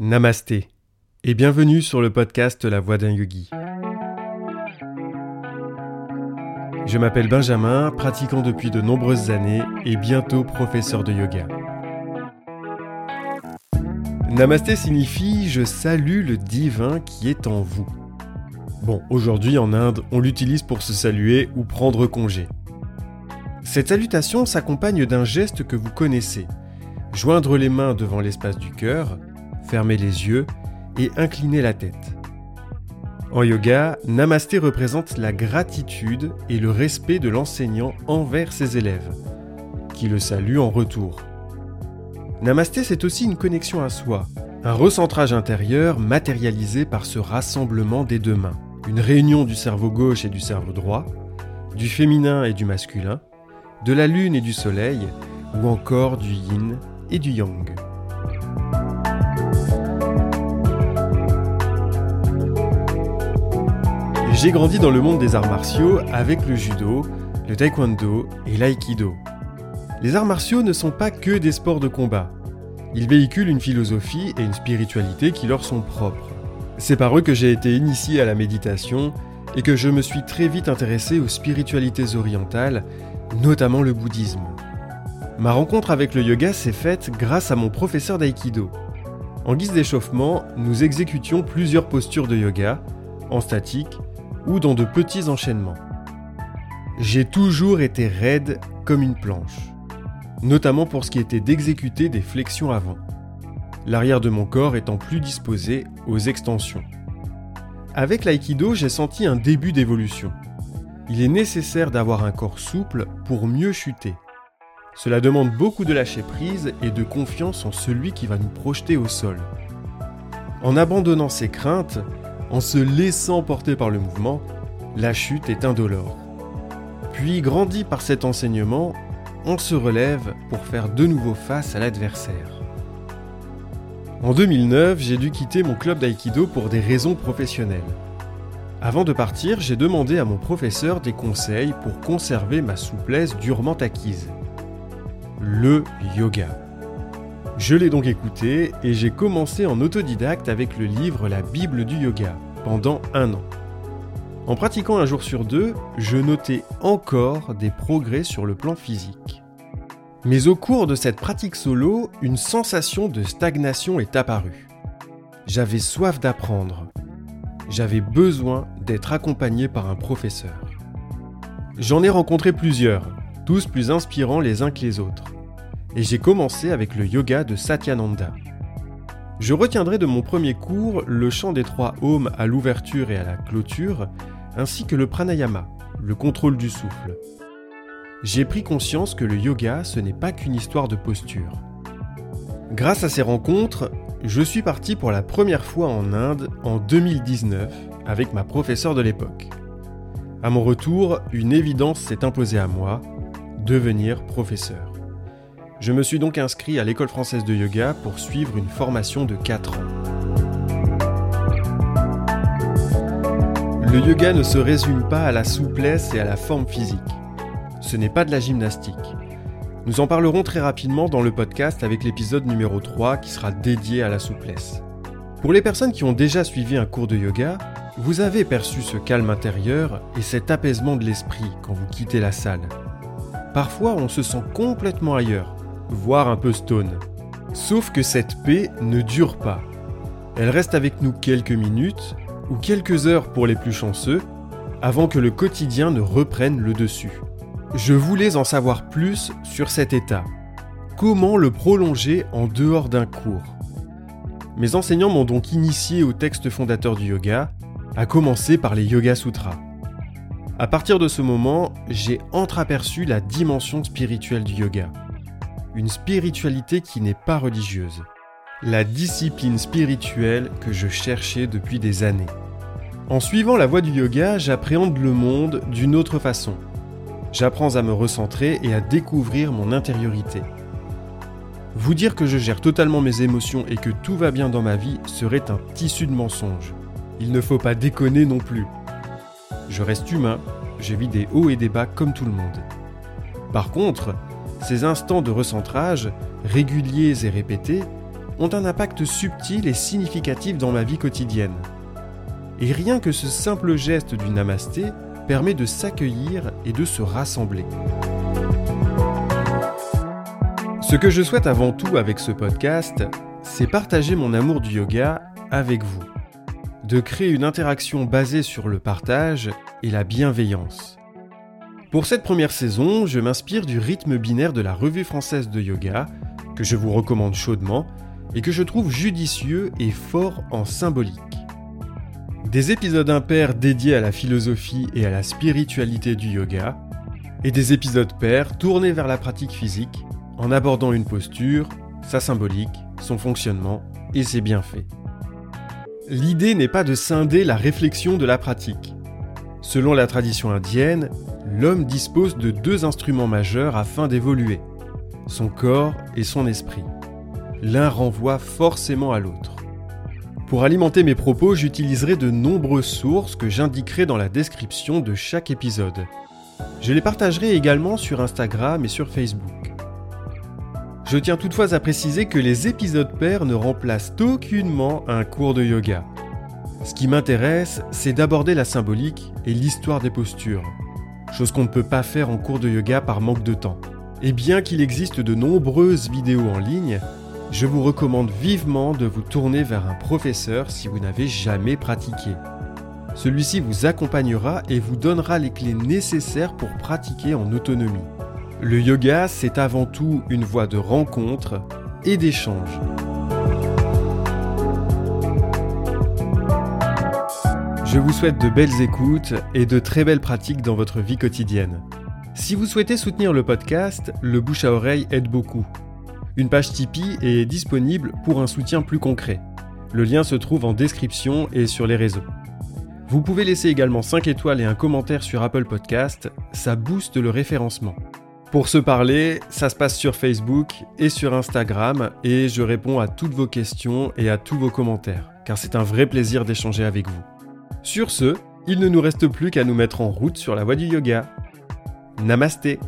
Namasté et bienvenue sur le podcast La Voix d'un Yogi. Je m'appelle Benjamin, pratiquant depuis de nombreuses années et bientôt professeur de yoga. Namasté signifie je salue le divin qui est en vous. Bon, aujourd'hui en Inde, on l'utilise pour se saluer ou prendre congé. Cette salutation s'accompagne d'un geste que vous connaissez. Joindre les mains devant l'espace du cœur, fermer les yeux et incliner la tête. En yoga, Namasté représente la gratitude et le respect de l'enseignant envers ses élèves, qui le saluent en retour. Namasté, c'est aussi une connexion à soi, un recentrage intérieur matérialisé par ce rassemblement des deux mains, une réunion du cerveau gauche et du cerveau droit, du féminin et du masculin, de la lune et du soleil, ou encore du yin et du yang. J'ai grandi dans le monde des arts martiaux avec le judo, le taekwondo et l'aïkido. Les arts martiaux ne sont pas que des sports de combat. Ils véhiculent une philosophie et une spiritualité qui leur sont propres. C'est par eux que j'ai été initié à la méditation et que je me suis très vite intéressé aux spiritualités orientales, notamment le bouddhisme. Ma rencontre avec le yoga s'est faite grâce à mon professeur d'aïkido. En guise d'échauffement, nous exécutions plusieurs postures de yoga, en statique, ou dans de petits enchaînements. J'ai toujours été raide comme une planche, notamment pour ce qui était d'exécuter des flexions avant, l'arrière de mon corps étant plus disposé aux extensions. Avec l'aïkido, j'ai senti un début d'évolution. Il est nécessaire d'avoir un corps souple pour mieux chuter. Cela demande beaucoup de lâcher prise et de confiance en celui qui va nous projeter au sol. En abandonnant ses craintes, en se laissant porter par le mouvement, la chute est indolore. Puis, grandi par cet enseignement, on se relève pour faire de nouveau face à l'adversaire. En 2009, j'ai dû quitter mon club d'aïkido pour des raisons professionnelles. Avant de partir, j'ai demandé à mon professeur des conseils pour conserver ma souplesse durement acquise. Le yoga. Je l'ai donc écouté et j'ai commencé en autodidacte avec le livre La Bible du yoga pendant un an. En pratiquant un jour sur deux, je notais encore des progrès sur le plan physique. Mais au cours de cette pratique solo, une sensation de stagnation est apparue. J'avais soif d'apprendre. J'avais besoin d'être accompagné par un professeur. J'en ai rencontré plusieurs, tous plus inspirants les uns que les autres et j'ai commencé avec le yoga de Satyananda. Je retiendrai de mon premier cours le chant des trois ohms à l'ouverture et à la clôture, ainsi que le pranayama, le contrôle du souffle. J'ai pris conscience que le yoga, ce n'est pas qu'une histoire de posture. Grâce à ces rencontres, je suis parti pour la première fois en Inde en 2019 avec ma professeure de l'époque. À mon retour, une évidence s'est imposée à moi, devenir professeur. Je me suis donc inscrit à l'école française de yoga pour suivre une formation de 4 ans. Le yoga ne se résume pas à la souplesse et à la forme physique. Ce n'est pas de la gymnastique. Nous en parlerons très rapidement dans le podcast avec l'épisode numéro 3 qui sera dédié à la souplesse. Pour les personnes qui ont déjà suivi un cours de yoga, vous avez perçu ce calme intérieur et cet apaisement de l'esprit quand vous quittez la salle. Parfois, on se sent complètement ailleurs, voire un peu stone. Sauf que cette paix ne dure pas. Elle reste avec nous quelques minutes, ou quelques heures pour les plus chanceux, avant que le quotidien ne reprenne le dessus. Je voulais en savoir plus sur cet état. Comment le prolonger en dehors d'un cours? Mes enseignants m'ont donc initié au texte fondateur du yoga, à commencer par les Yoga Sutras. À partir de ce moment, j'ai entreaperçu la dimension spirituelle du yoga une spiritualité qui n'est pas religieuse. La discipline spirituelle que je cherchais depuis des années. En suivant la voie du yoga, j'appréhende le monde d'une autre façon. J'apprends à me recentrer et à découvrir mon intériorité. Vous dire que je gère totalement mes émotions et que tout va bien dans ma vie serait un tissu de mensonges. Il ne faut pas déconner non plus. Je reste humain, je vis des hauts et des bas comme tout le monde. Par contre, ces instants de recentrage, réguliers et répétés, ont un impact subtil et significatif dans ma vie quotidienne. Et rien que ce simple geste du namasté permet de s'accueillir et de se rassembler. Ce que je souhaite avant tout avec ce podcast, c'est partager mon amour du yoga avec vous. De créer une interaction basée sur le partage et la bienveillance. Pour cette première saison, je m'inspire du rythme binaire de la Revue française de yoga, que je vous recommande chaudement et que je trouve judicieux et fort en symbolique. Des épisodes impairs dédiés à la philosophie et à la spiritualité du yoga, et des épisodes pairs tournés vers la pratique physique en abordant une posture, sa symbolique, son fonctionnement et ses bienfaits. L'idée n'est pas de scinder la réflexion de la pratique. Selon la tradition indienne, l'homme dispose de deux instruments majeurs afin d'évoluer, son corps et son esprit. L'un renvoie forcément à l'autre. Pour alimenter mes propos, j'utiliserai de nombreuses sources que j'indiquerai dans la description de chaque épisode. Je les partagerai également sur Instagram et sur Facebook. Je tiens toutefois à préciser que les épisodes pairs ne remplacent aucunement un cours de yoga. Ce qui m'intéresse, c'est d'aborder la symbolique et l'histoire des postures, chose qu'on ne peut pas faire en cours de yoga par manque de temps. Et bien qu'il existe de nombreuses vidéos en ligne, je vous recommande vivement de vous tourner vers un professeur si vous n'avez jamais pratiqué. Celui-ci vous accompagnera et vous donnera les clés nécessaires pour pratiquer en autonomie. Le yoga, c'est avant tout une voie de rencontre et d'échange. Je vous souhaite de belles écoutes et de très belles pratiques dans votre vie quotidienne. Si vous souhaitez soutenir le podcast, le bouche à oreille aide beaucoup. Une page Tipeee est disponible pour un soutien plus concret. Le lien se trouve en description et sur les réseaux. Vous pouvez laisser également 5 étoiles et un commentaire sur Apple Podcast, ça booste le référencement. Pour se parler, ça se passe sur Facebook et sur Instagram et je réponds à toutes vos questions et à tous vos commentaires, car c'est un vrai plaisir d'échanger avec vous. Sur ce, il ne nous reste plus qu'à nous mettre en route sur la voie du yoga. Namasté